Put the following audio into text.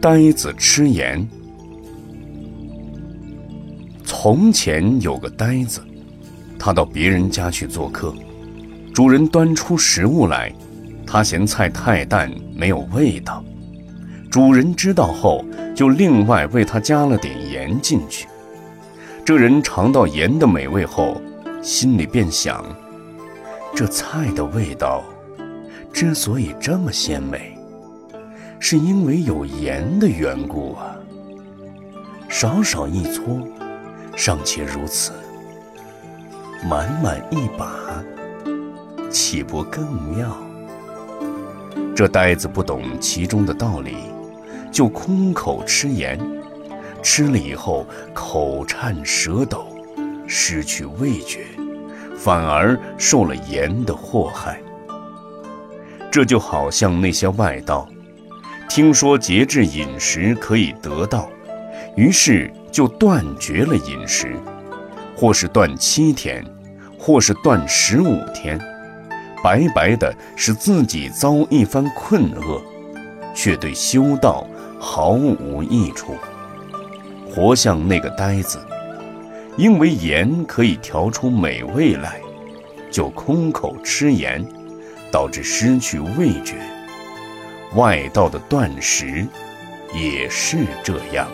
呆子吃盐。从前有个呆子，他到别人家去做客，主人端出食物来，他嫌菜太淡没有味道，主人知道后就另外为他加了点盐进去。这人尝到盐的美味后，心里便想：这菜的味道之所以这么鲜美，是因为有盐的缘故啊。少少一撮。尚且如此，满满一把，岂不更妙？这呆子不懂其中的道理，就空口吃盐，吃了以后口颤舌抖，失去味觉，反而受了盐的祸害。这就好像那些外道，听说节制饮食可以得道，于是。就断绝了饮食，或是断七天，或是断十五天，白白的使自己遭一番困厄，却对修道毫无益处，活像那个呆子。因为盐可以调出美味来，就空口吃盐，导致失去味觉。外道的断食也是这样。